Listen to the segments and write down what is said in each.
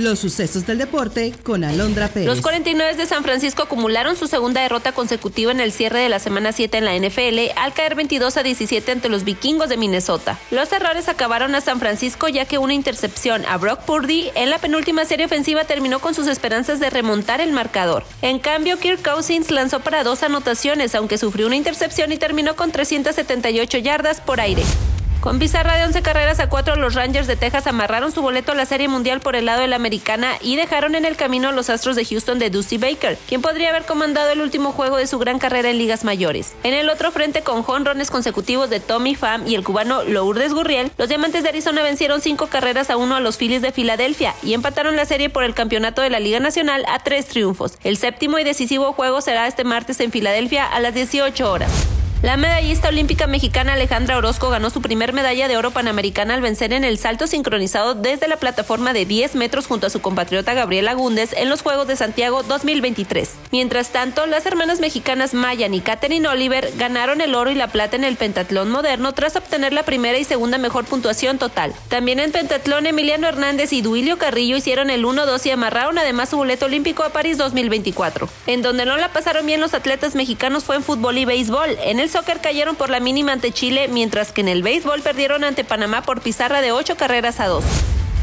Los sucesos del deporte con Alondra Pérez. Los 49 de San Francisco acumularon su segunda derrota consecutiva en el cierre de la semana 7 en la NFL al caer 22 a 17 ante los vikingos de Minnesota. Los errores acabaron a San Francisco ya que una intercepción a Brock Purdy en la penúltima serie ofensiva terminó con sus esperanzas de remontar el marcador. En cambio, Kirk Cousins lanzó para dos anotaciones, aunque sufrió una intercepción y terminó con 378 yardas por aire. Con pizarra de 11 carreras a 4, los Rangers de Texas amarraron su boleto a la Serie Mundial por el lado de la americana y dejaron en el camino a los Astros de Houston de Dusty Baker, quien podría haber comandado el último juego de su gran carrera en ligas mayores. En el otro frente, con jonrones consecutivos de Tommy Pham y el cubano Lourdes Gurriel, los Diamantes de Arizona vencieron 5 carreras a 1 a los Phillies de Filadelfia y empataron la serie por el campeonato de la Liga Nacional a tres triunfos. El séptimo y decisivo juego será este martes en Filadelfia a las 18 horas. La medallista olímpica mexicana Alejandra Orozco ganó su primer medalla de oro panamericana al vencer en el salto sincronizado desde la plataforma de 10 metros junto a su compatriota Gabriela Gúndez en los Juegos de Santiago 2023. Mientras tanto, las hermanas mexicanas Mayan y Katherine Oliver ganaron el oro y la plata en el pentatlón moderno tras obtener la primera y segunda mejor puntuación total. También en pentatlón, Emiliano Hernández y Duilio Carrillo hicieron el 1-2 y amarraron además su boleto olímpico a París 2024. En donde no la pasaron bien los atletas mexicanos fue en fútbol y béisbol. En el soccer cayeron por la mínima ante Chile, mientras que en el béisbol perdieron ante Panamá por pizarra de 8 carreras a 2.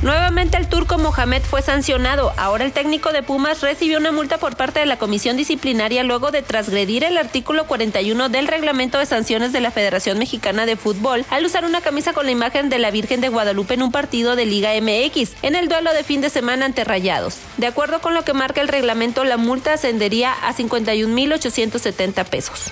Nuevamente el turco Mohamed fue sancionado. Ahora el técnico de Pumas recibió una multa por parte de la comisión disciplinaria luego de transgredir el artículo 41 del reglamento de sanciones de la Federación Mexicana de Fútbol al usar una camisa con la imagen de la Virgen de Guadalupe en un partido de Liga MX en el duelo de fin de semana ante Rayados. De acuerdo con lo que marca el reglamento, la multa ascendería a 51.870 pesos.